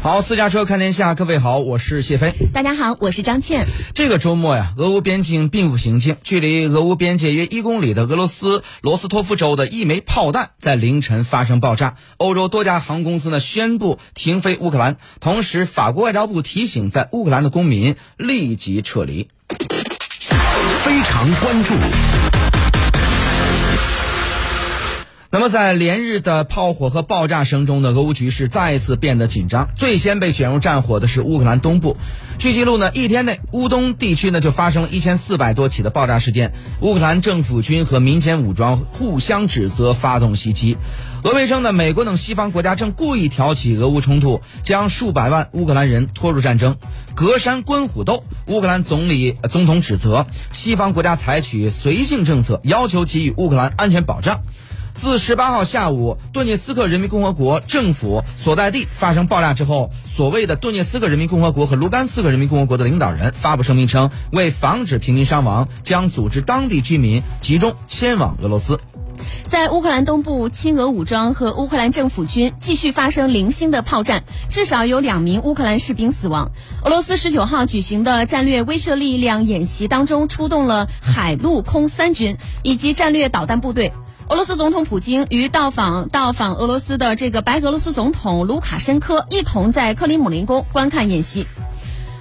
好，私家车看天下，各位好，我是谢飞。大家好，我是张倩。这个周末呀，俄乌边境并不平静。距离俄乌边界约一公里的俄罗斯罗斯托夫州的一枚炮弹在凌晨发生爆炸。欧洲多家航空公司呢宣布停飞乌克兰，同时法国外交部提醒在乌克兰的公民立即撤离。非常关注。那么，在连日的炮火和爆炸声中呢，俄乌局势再次变得紧张。最先被卷入战火的是乌克兰东部。据记录呢，一天内乌东地区呢就发生了一千四百多起的爆炸事件。乌克兰政府军和民间武装互相指责发动袭击。俄卫称呢，美国等西方国家正故意挑起俄乌冲突，将数百万乌克兰人拖入战争。隔山观虎斗，乌克兰总理总统指责西方国家采取绥靖政策，要求给予乌克兰安全保障。自十八号下午顿涅斯克人民共和国政府所在地发生爆炸之后，所谓的顿涅斯克人民共和国和卢甘斯克人民共和国的领导人发布声明称，为防止平民伤亡，将组织当地居民集中迁往俄罗斯。在乌克兰东部，亲俄武装和乌克兰政府军继续发生零星的炮战，至少有两名乌克兰士兵死亡。俄罗斯十九号举行的战略威慑力量演习当中，出动了海陆空三军以及战略导弹部队。俄罗斯总统普京与到访到访俄罗斯的这个白俄罗斯总统卢卡申科一同在克里姆林宫观看演习。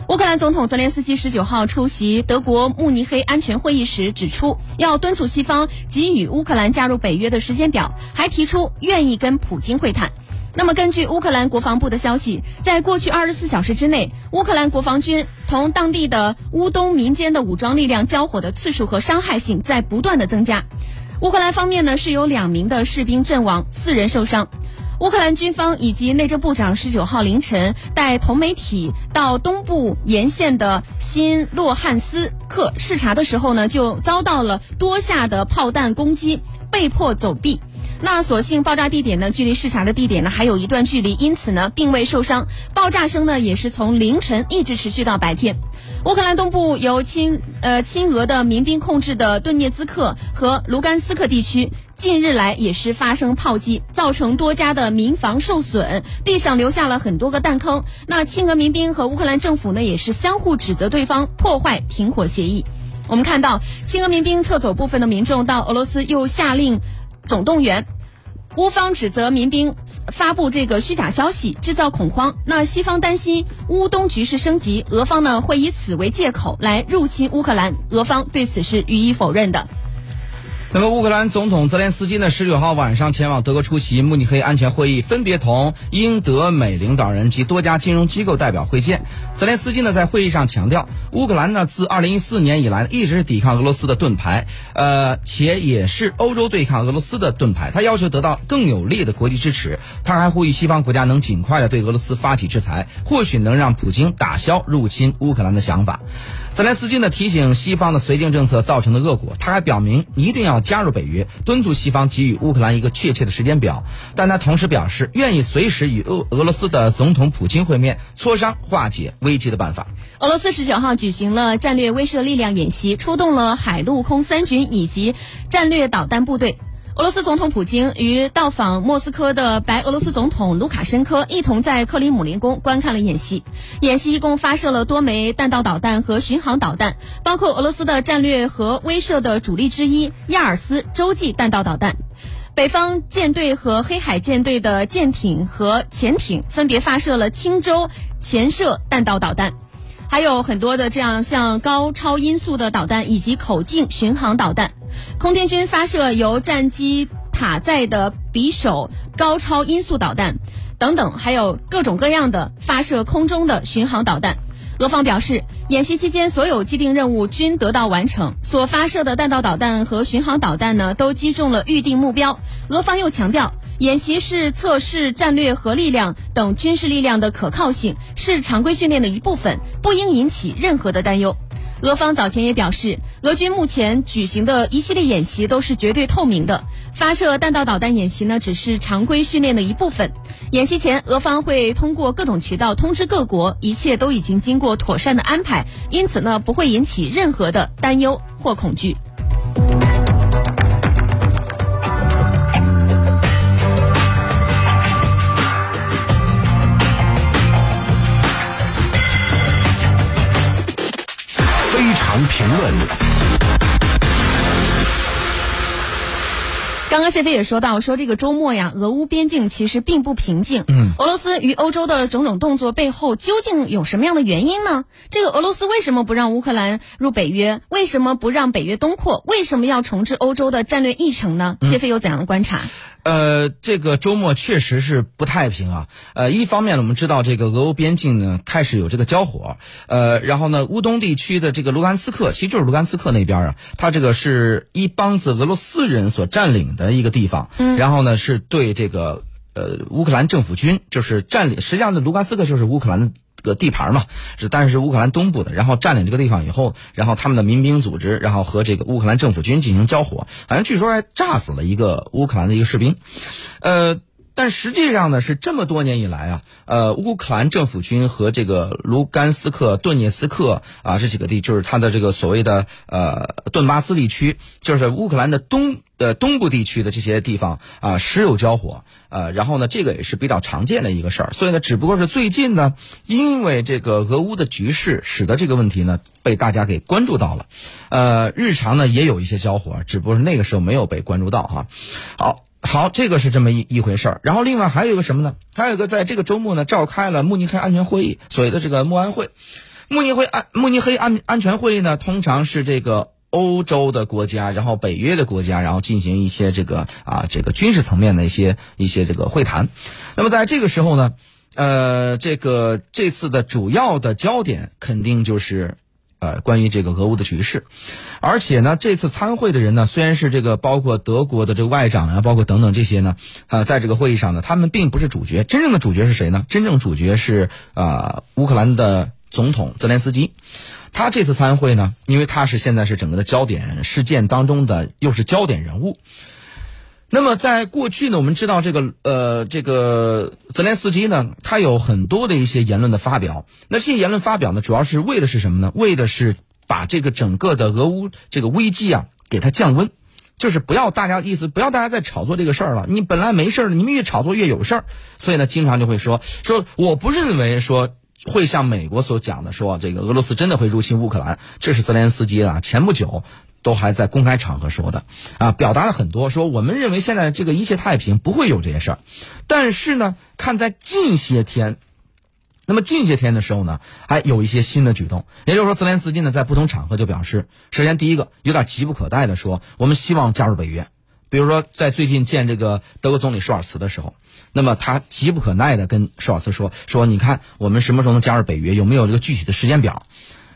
乌克兰总统泽连斯基十九号出席德国慕尼黑安全会议时指出，要敦促西方给予乌克兰加入北约的时间表，还提出愿意跟普京会谈。那么，根据乌克兰国防部的消息，在过去二十四小时之内，乌克兰国防军同当地的乌东民间的武装力量交火的次数和伤害性在不断的增加。乌克兰方面呢是有两名的士兵阵亡，四人受伤。乌克兰军方以及内政部长十九号凌晨带同媒体到东部沿线的新洛汉斯克视察的时候呢，就遭到了多下的炮弹攻击，被迫走避。那所幸爆炸地点呢，距离视察的地点呢还有一段距离，因此呢并未受伤。爆炸声呢也是从凌晨一直持续到白天。乌克兰东部由亲呃亲俄的民兵控制的顿涅茨克和卢甘斯克地区，近日来也是发生炮击，造成多家的民房受损，地上留下了很多个弹坑。那亲俄民兵和乌克兰政府呢也是相互指责对方破坏停火协议。我们看到亲俄民兵撤走部分的民众到俄罗斯，又下令。总动员，乌方指责民兵发布这个虚假消息，制造恐慌。那西方担心乌东局势升级，俄方呢会以此为借口来入侵乌克兰，俄方对此是予以否认的。那么，乌克兰总统泽连斯基呢？十九号晚上前往德国出席慕尼黑安全会议，分别同英、德、美领导人及多家金融机构代表会见。泽连斯基呢，在会议上强调，乌克兰呢自二零一四年以来一直是抵抗俄罗斯的盾牌，呃，且也是欧洲对抗俄罗斯的盾牌。他要求得到更有力的国际支持。他还呼吁西方国家能尽快的对俄罗斯发起制裁，或许能让普京打消入侵乌克兰的想法。泽连斯基呢提醒西方的绥靖政策造成的恶果，他还表明一定要加入北约，敦促西方给予乌克兰一个确切的时间表。但他同时表示愿意随时与俄俄罗斯的总统普京会面，磋商化解危机的办法。俄罗斯十九号举行了战略威慑力量演习，出动了海陆空三军以及战略导弹部队。俄罗斯总统普京与到访莫斯科的白俄罗斯总统卢卡申科一同在克里姆林宫观看了演习。演习一共发射了多枚弹道导弹和巡航导弹，包括俄罗斯的战略核威慑的主力之一亚尔斯洲际弹道导弹。北方舰队和黑海舰队的舰艇和潜艇分别发射了轻舟潜射弹道导弹。还有很多的这样像高超音速的导弹以及口径巡航导弹，空天军发射由战机塔载的匕首高超音速导弹，等等，还有各种各样的发射空中的巡航导弹。俄方表示，演习期间所有既定任务均得到完成，所发射的弹道导弹和巡航导弹呢都击中了预定目标。俄方又强调，演习是测试战略核力量等军事力量的可靠性，是常规训练的一部分，不应引起任何的担忧。俄方早前也表示，俄军目前举行的一系列演习都是绝对透明的，发射弹道导弹演习呢只是常规训练的一部分。演习前，俄方会通过各种渠道通知各国，一切都已经经过妥善的安排，因此呢不会引起任何的担忧或恐惧。评论。刚刚谢飞也说到，说这个周末呀，俄乌边境其实并不平静。嗯，俄罗斯与欧洲的种种动作背后究竟有什么样的原因呢？这个俄罗斯为什么不让乌克兰入北约？为什么不让北约东扩？为什么要重置欧洲的战略议程呢？谢飞有怎样的观察？呃，这个周末确实是不太平啊。呃，一方面呢，我们知道这个俄乌边境呢开始有这个交火，呃，然后呢，乌东地区的这个卢甘斯克，其实就是卢甘斯克那边啊，它这个是一帮子俄罗斯人所占领的一个地方，嗯，然后呢，是对这个呃乌克兰政府军就是占领，实际上呢，卢甘斯克就是乌克兰的。个地盘嘛，是但是是乌克兰东部的，然后占领这个地方以后，然后他们的民兵组织，然后和这个乌克兰政府军进行交火，好像据说还炸死了一个乌克兰的一个士兵，呃，但实际上呢是这么多年以来啊，呃，乌克兰政府军和这个卢甘斯克、顿涅斯克啊这几个地，就是它的这个所谓的呃顿巴斯地区，就是乌克兰的东呃东部地区的这些地方啊，时有交火。呃，然后呢，这个也是比较常见的一个事儿，所以呢，只不过是最近呢，因为这个俄乌的局势，使得这个问题呢被大家给关注到了。呃，日常呢也有一些交火，只不过是那个时候没有被关注到哈。好，好，这个是这么一一回事儿。然后另外还有一个什么呢？还有一个在这个周末呢，召开了慕尼黑安全会议，所谓的这个慕安会。慕尼黑安慕尼黑安安全会议呢，通常是这个。欧洲的国家，然后北约的国家，然后进行一些这个啊这个军事层面的一些一些这个会谈。那么在这个时候呢，呃，这个这次的主要的焦点肯定就是呃关于这个俄乌的局势。而且呢，这次参会的人呢，虽然是这个包括德国的这个外长啊，包括等等这些呢，啊，在这个会议上呢，他们并不是主角。真正的主角是谁呢？真正主角是啊乌克兰的总统泽连斯基。他这次参会呢，因为他是现在是整个的焦点事件当中的又是焦点人物。那么在过去呢，我们知道这个呃这个泽连斯基呢，他有很多的一些言论的发表。那这些言论发表呢，主要是为的是什么呢？为的是把这个整个的俄乌这个危机啊，给它降温，就是不要大家意思，不要大家再炒作这个事儿了。你本来没事儿，你们越炒作越有事儿。所以呢，经常就会说说，我不认为说。会像美国所讲的说，这个俄罗斯真的会入侵乌克兰，这是泽连斯基啊前不久都还在公开场合说的啊，表达了很多，说我们认为现在这个一切太平，不会有这些事儿。但是呢，看在近些天，那么近些天的时候呢，还有一些新的举动，也就是说，泽连斯基呢在不同场合就表示，首先第一个有点急不可待的说，我们希望加入北约。比如说，在最近见这个德国总理舒尔茨的时候，那么他急不可耐的跟舒尔茨说：“说你看，我们什么时候能加入北约？有没有这个具体的时间表？”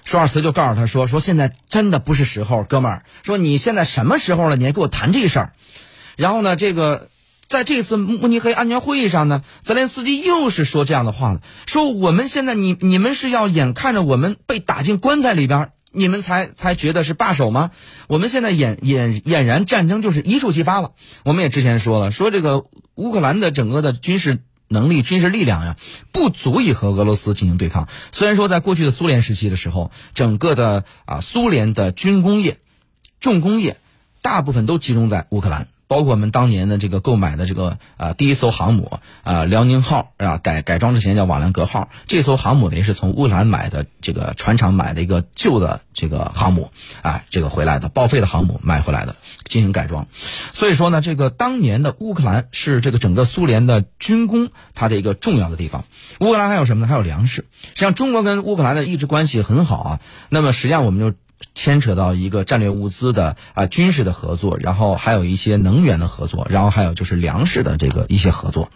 舒尔茨就告诉他说：“说现在真的不是时候，哥们儿，说你现在什么时候了？你还跟我谈这事儿？”然后呢，这个在这次慕尼黑安全会议上呢，泽连斯基又是说这样的话了：“说我们现在你你们是要眼看着我们被打进棺材里边。”你们才才觉得是罢手吗？我们现在俨俨俨然战争就是一触即发了。我们也之前说了，说这个乌克兰的整个的军事能力、军事力量呀，不足以和俄罗斯进行对抗。虽然说在过去的苏联时期的时候，整个的啊苏联的军工业、重工业大部分都集中在乌克兰。包括我们当年的这个购买的这个啊第一艘航母啊辽宁号啊改改装之前叫瓦良格号，这艘航母呢也是从乌克兰买的这个船厂买的一个旧的这个航母啊这个回来的报废的航母买回来的进行改装，所以说呢这个当年的乌克兰是这个整个苏联的军工它的一个重要的地方。乌克兰还有什么呢？还有粮食。实际上中国跟乌克兰的一直关系很好啊。那么实际上我们就。牵扯到一个战略物资的啊军事的合作，然后还有一些能源的合作，然后还有就是粮食的这个一些合作。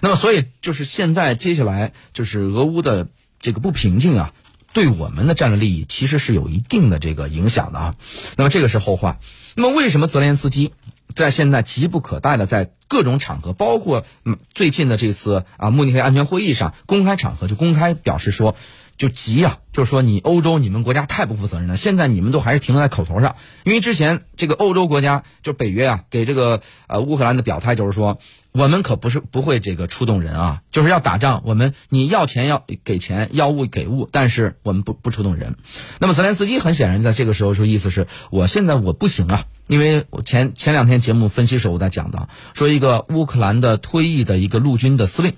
那么，所以就是现在接下来就是俄乌的这个不平静啊，对我们的战略利益其实是有一定的这个影响的啊。那么这个是后话。那么为什么泽连斯基在现在急不可待的在各种场合，包括嗯最近的这次啊慕尼黑安全会议上公开场合就公开表示说？就急啊！就是说，你欧洲，你们国家太不负责任了。现在你们都还是停留在口头上，因为之前这个欧洲国家，就北约啊，给这个呃乌克兰的表态就是说，我们可不是不会这个出动人啊，就是要打仗，我们你要钱要给钱，要物给物，但是我们不不出动人。那么泽连斯基很显然在这个时候说，意思是我现在我不行啊，因为我前前两天节目分析时候我在讲的，说一个乌克兰的退役的一个陆军的司令，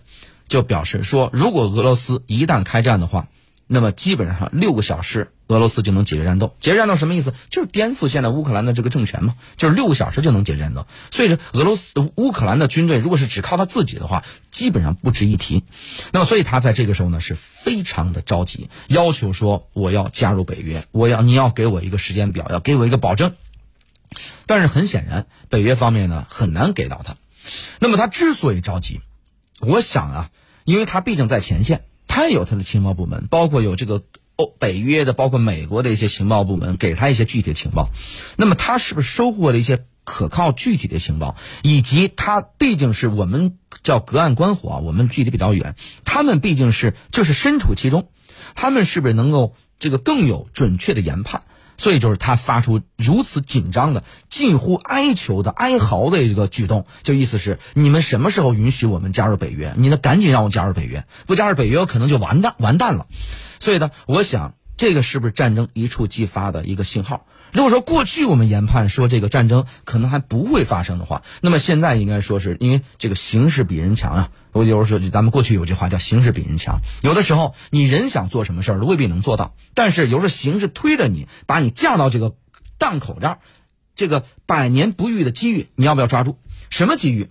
就表示说，如果俄罗斯一旦开战的话。那么基本上六个小时，俄罗斯就能解决战斗。解决战斗什么意思？就是颠覆现在乌克兰的这个政权嘛，就是六个小时就能解决战斗。所以说，俄罗斯乌克兰的军队如果是只靠他自己的话，基本上不值一提。那么，所以他在这个时候呢是非常的着急，要求说我要加入北约，我要你要给我一个时间表，要给我一个保证。但是很显然，北约方面呢很难给到他。那么他之所以着急，我想啊，因为他毕竟在前线。他有他的情报部门，包括有这个欧北约的，包括美国的一些情报部门，给他一些具体的情报。那么他是不是收获了一些可靠具体的情报？以及他毕竟是我们叫隔岸观火啊，我们距离比较远，他们毕竟是就是身处其中，他们是不是能够这个更有准确的研判？所以就是他发出如此紧张的、近乎哀求的、哀嚎的一个举动，就意思是你们什么时候允许我们加入北约？你呢，赶紧让我加入北约，不加入北约，我可能就完蛋完蛋了。所以呢，我想这个是不是战争一触即发的一个信号？如果说过去我们研判说这个战争可能还不会发生的话，那么现在应该说是因为这个形势比人强啊。我有时候说，咱们过去有句话叫“形势比人强”。有的时候你人想做什么事儿，未必能做到，但是有时候形势推着你，把你架到这个档口这儿，这个百年不遇的机遇，你要不要抓住？什么机遇？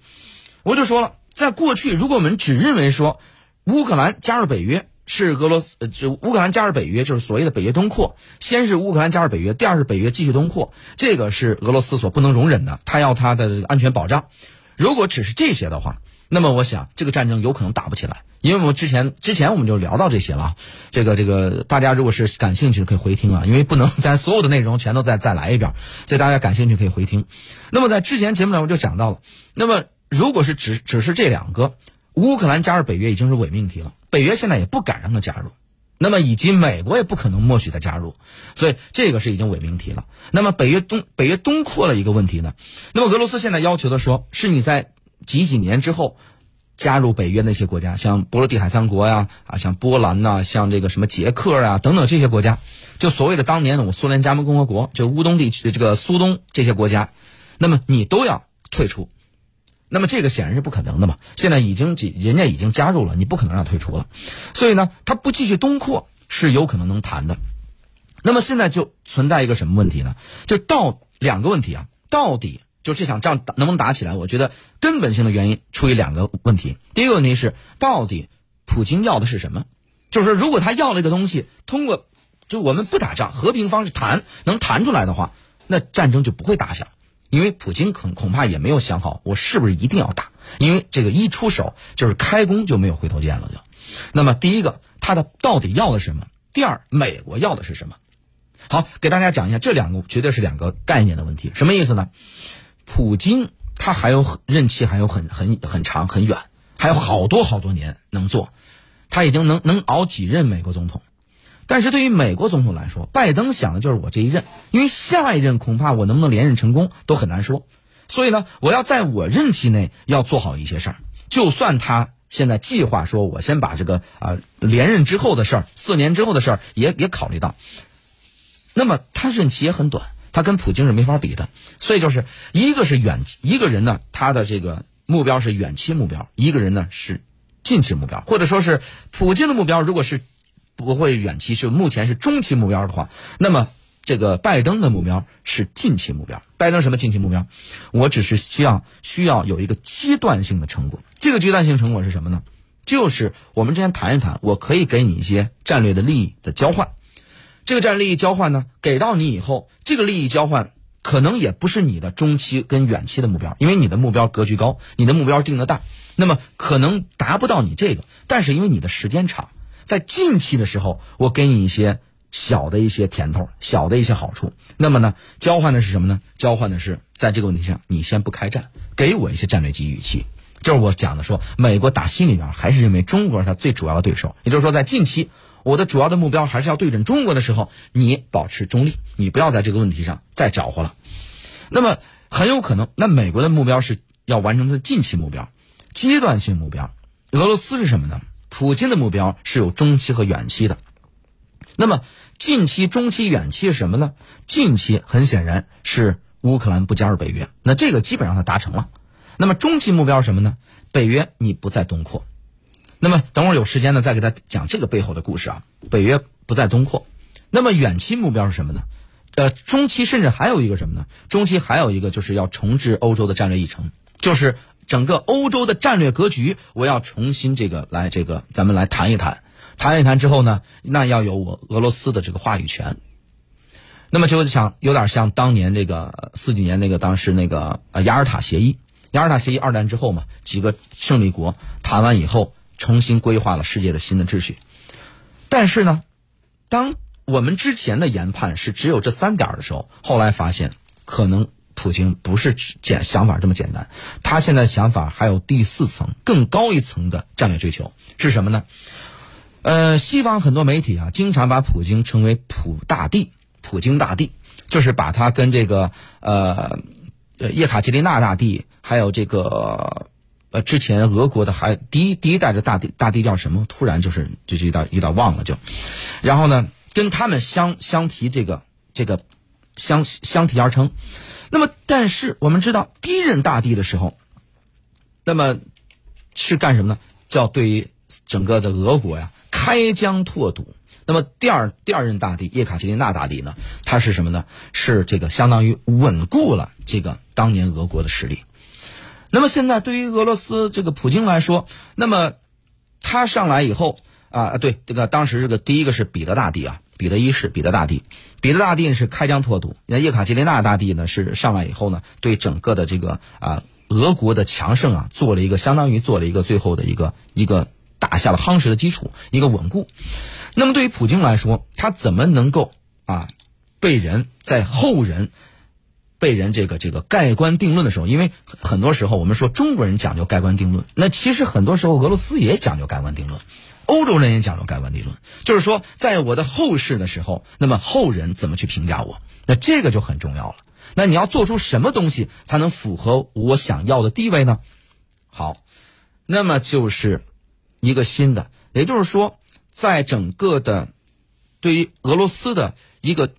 我就说了，在过去，如果我们只认为说乌克兰加入北约。是俄罗斯，就乌克兰加入北约，就是所谓的北约东扩。先是乌克兰加入北约，第二是北约继续东扩，这个是俄罗斯所不能容忍的，他要他的安全保障。如果只是这些的话，那么我想这个战争有可能打不起来，因为我们之前之前我们就聊到这些了。这个这个大家如果是感兴趣的可以回听啊，因为不能咱所有的内容全都再再来一遍，所以大家感兴趣可以回听。那么在之前节目中我就讲到了，那么如果是只只是这两个。乌克兰加入北约已经是伪命题了，北约现在也不敢让他加入，那么以及美国也不可能默许他加入，所以这个是已经伪命题了。那么北约东北约东扩了一个问题呢？那么俄罗斯现在要求的说是你在几几年之后加入北约那些国家，像波罗的海三国呀，啊，像波兰呐，像这个什么捷克啊等等这些国家，就所谓的当年的我苏联加盟共和国，就乌东地区这个苏东这些国家，那么你都要退出。那么这个显然是不可能的嘛？现在已经人家已经加入了，你不可能让退出了，所以呢，他不继续东扩是有可能能谈的。那么现在就存在一个什么问题呢？就到两个问题啊，到底就这场仗能不能打起来？我觉得根本性的原因出于两个问题。第一个问题是，到底普京要的是什么？就是，如果他要了一个东西，通过就我们不打仗，和平方式谈能谈出来的话，那战争就不会打响。因为普京恐恐怕也没有想好，我是不是一定要打？因为这个一出手就是开弓就没有回头箭了。就，那么第一个，他的到底要的什么？第二，美国要的是什么？好，给大家讲一下，这两个绝对是两个概念的问题。什么意思呢？普京他还有任期还有很很很长很远，还有好多好多年能做，他已经能能熬几任美国总统。但是对于美国总统来说，拜登想的就是我这一任，因为下一任恐怕我能不能连任成功都很难说。所以呢，我要在我任期内要做好一些事儿。就算他现在计划说，我先把这个啊连任之后的事儿，四年之后的事儿也也考虑到。那么他任期也很短，他跟普京是没法比的。所以就是一个是远一个人呢，他的这个目标是远期目标；一个人呢是近期目标，或者说是普京的目标，如果是。不会远期，是目前是中期目标的话，那么这个拜登的目标是近期目标。拜登什么近期目标？我只是希望需要有一个阶段性的成果。这个阶段性成果是什么呢？就是我们之前谈一谈，我可以给你一些战略的利益的交换。这个战略利益交换呢，给到你以后，这个利益交换可能也不是你的中期跟远期的目标，因为你的目标格局高，你的目标定的大，那么可能达不到你这个。但是因为你的时间长。在近期的时候，我给你一些小的一些甜头，小的一些好处。那么呢，交换的是什么呢？交换的是在这个问题上，你先不开战，给我一些战略机遇期。就是我讲的说，美国打心里边还是认为中国是他最主要的对手。也就是说，在近期，我的主要的目标还是要对准中国的时候，你保持中立，你不要在这个问题上再搅和了。那么很有可能，那美国的目标是要完成它的近期目标，阶段性目标。俄罗斯是什么呢？普京的目标是有中期和远期的，那么近期、中期、远期是什么呢？近期很显然是乌克兰不加入北约，那这个基本上它达成了。那么中期目标是什么呢？北约你不再东扩，那么等会儿有时间呢，再给他讲这个背后的故事啊。北约不再东扩，那么远期目标是什么呢？呃，中期甚至还有一个什么呢？中期还有一个就是要重置欧洲的战略议程，就是整个欧洲的战略格局，我要重新这个来这个咱们来谈一谈，谈一谈之后呢，那要有我俄罗斯的这个话语权。那么就想有点像当年这个四几年那个当时那个呃雅尔塔协议，雅尔塔协议二战之后嘛，几个胜利国谈完以后，重新规划了世界的新的秩序。但是呢，当我们之前的研判是只有这三点的时候，后来发现可能普京不是简想法这么简单，他现在想法还有第四层更高一层的战略追求是什么呢？呃，西方很多媒体啊，经常把普京称为“普大帝”，普京大帝，就是把他跟这个呃呃叶卡捷琳娜大帝，还有这个呃之前俄国的还第一第一代的大帝大帝叫什么？突然就是就就有点有点忘了就，然后呢？跟他们相相提这个这个相相提而称，那么但是我们知道第一任大帝的时候，那么是干什么呢？叫对于整个的俄国呀开疆拓土。那么第二第二任大帝叶卡捷琳娜大帝呢，他是什么呢？是这个相当于稳固了这个当年俄国的实力。那么现在对于俄罗斯这个普京来说，那么他上来以后啊，对这个当时这个第一个是彼得大帝啊。彼得一世，彼得大帝，彼得大帝是开疆拓土。那叶卡捷琳娜大帝呢，是上来以后呢，对整个的这个啊俄国的强盛啊，做了一个相当于做了一个最后的一个一个打下了夯实的基础，一个稳固。那么对于普京来说，他怎么能够啊被人在后人被人这个这个盖棺定论的时候？因为很多时候我们说中国人讲究盖棺定论，那其实很多时候俄罗斯也讲究盖棺定论。欧洲人也讲究盖棺定论，就是说，在我的后世的时候，那么后人怎么去评价我？那这个就很重要了。那你要做出什么东西才能符合我想要的地位呢？好，那么就是一个新的，也就是说，在整个的对于俄罗斯的一个。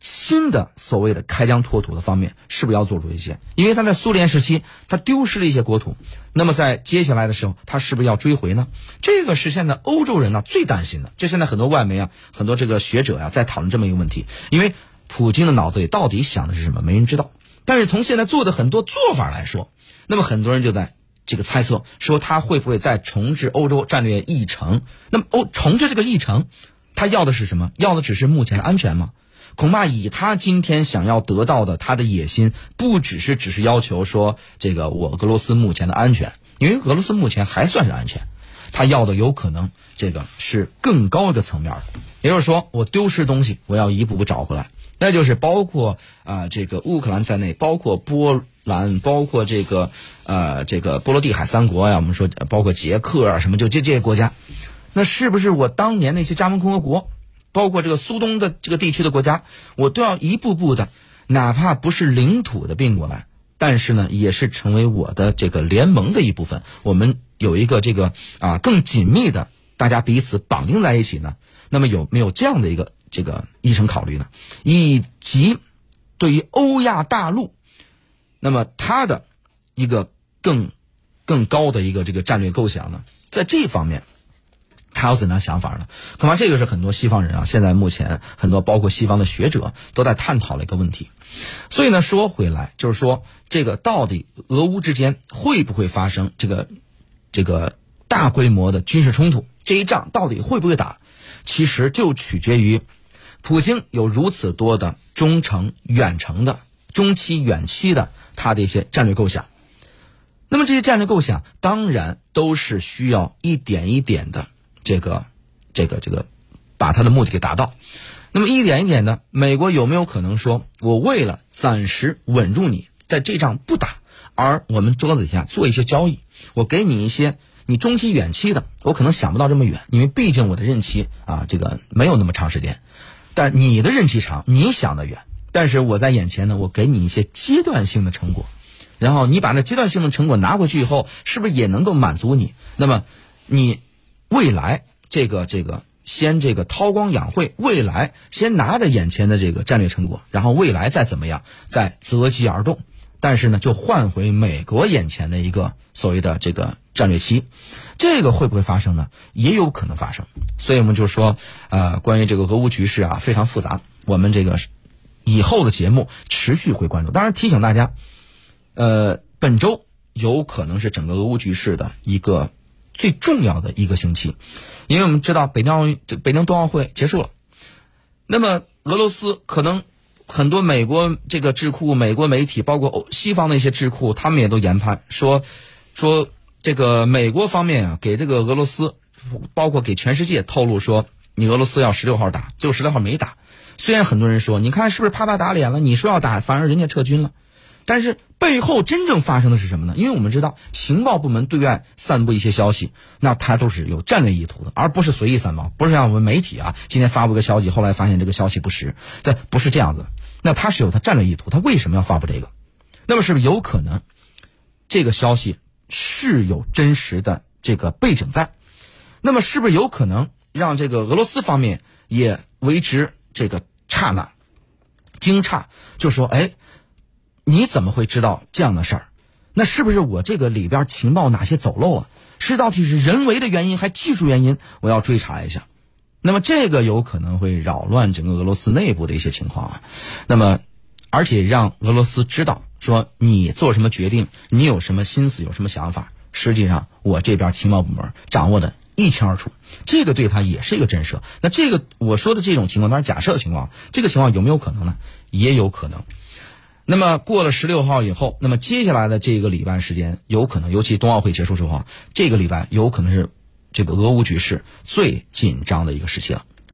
新的所谓的开疆拓土的方面，是不是要做出一些？因为他在苏联时期，他丢失了一些国土，那么在接下来的时候，他是不是要追回呢？这个是现在欧洲人呢最担心的。就现在很多外媒啊，很多这个学者呀，在讨论这么一个问题。因为普京的脑子里到底想的是什么，没人知道。但是从现在做的很多做法来说，那么很多人就在这个猜测，说他会不会再重置欧洲战略议程？那么欧重置这个议程，他要的是什么？要的只是目前的安全吗？恐怕以他今天想要得到的，他的野心不只是只是要求说这个我俄罗斯目前的安全，因为俄罗斯目前还算是安全，他要的有可能这个是更高一个层面的，也就是说我丢失东西，我要一步步找回来，那就是包括啊这个乌克兰在内，包括波兰，包括这个呃这个波罗的海三国呀，我们说包括捷克啊什么，就这这些国家，那是不是我当年那些加盟共和国？包括这个苏东的这个地区的国家，我都要一步步的，哪怕不是领土的并过来，但是呢，也是成为我的这个联盟的一部分。我们有一个这个啊更紧密的，大家彼此绑定在一起呢。那么有没有这样的一个这个议程考虑呢？以及对于欧亚大陆，那么它的一个更更高的一个这个战略构想呢，在这方面。他有怎样想法呢？恐怕这个是很多西方人啊，现在目前很多包括西方的学者都在探讨的一个问题。所以呢，说回来就是说，这个到底俄乌之间会不会发生这个这个大规模的军事冲突？这一仗到底会不会打？其实就取决于普京有如此多的中程、远程的、中期、远期的他的一些战略构想。那么这些战略构想当然都是需要一点一点的。这个，这个，这个，把他的目的给达到。那么一点一点的，美国有没有可能说，我为了暂时稳住你，在这仗不打，而我们桌子底下做一些交易，我给你一些你中期、远期的，我可能想不到这么远，因为毕竟我的任期啊，这个没有那么长时间。但你的任期长，你想的远，但是我在眼前呢，我给你一些阶段性的成果，然后你把那阶段性的成果拿回去以后，是不是也能够满足你？那么你。未来这个这个先这个韬光养晦，未来先拿着眼前的这个战略成果，然后未来再怎么样，再择机而动。但是呢，就换回美国眼前的一个所谓的这个战略期，这个会不会发生呢？也有可能发生。所以我们就说，呃，关于这个俄乌局势啊，非常复杂。我们这个以后的节目持续会关注。当然提醒大家，呃，本周有可能是整个俄乌局势的一个最重要的一个星期，因为我们知道北京奥运、北京冬奥会结束了，那么俄罗斯可能。很多美国这个智库、美国媒体，包括西方的一些智库，他们也都研判说，说这个美国方面啊，给这个俄罗斯，包括给全世界透露说，你俄罗斯要十六号打，就十六号没打。虽然很多人说，你看是不是啪啪打脸了？你说要打，反而人家撤军了。但是背后真正发生的是什么呢？因为我们知道情报部门对外散布一些消息，那它都是有战略意图的，而不是随意散布，不是像我们媒体啊，今天发布个消息，后来发现这个消息不实，对，不是这样子。那他是有他战略意图，他为什么要发布这个？那么是不是有可能，这个消息是有真实的这个背景在？那么是不是有可能让这个俄罗斯方面也为之这个刹那惊诧？就说，哎，你怎么会知道这样的事儿？那是不是我这个里边情报哪些走漏了？是到底是人为的原因还技术原因？我要追查一下。那么这个有可能会扰乱整个俄罗斯内部的一些情况啊，那么，而且让俄罗斯知道说你做什么决定，你有什么心思，有什么想法，实际上我这边情报部门掌握的一清二楚，这个对他也是一个震慑。那这个我说的这种情况，当然假设的情况，这个情况有没有可能呢？也有可能。那么过了十六号以后，那么接下来的这个礼拜时间，有可能，尤其冬奥会结束之后，这个礼拜有可能是。这个俄乌局势最紧张的一个时期了。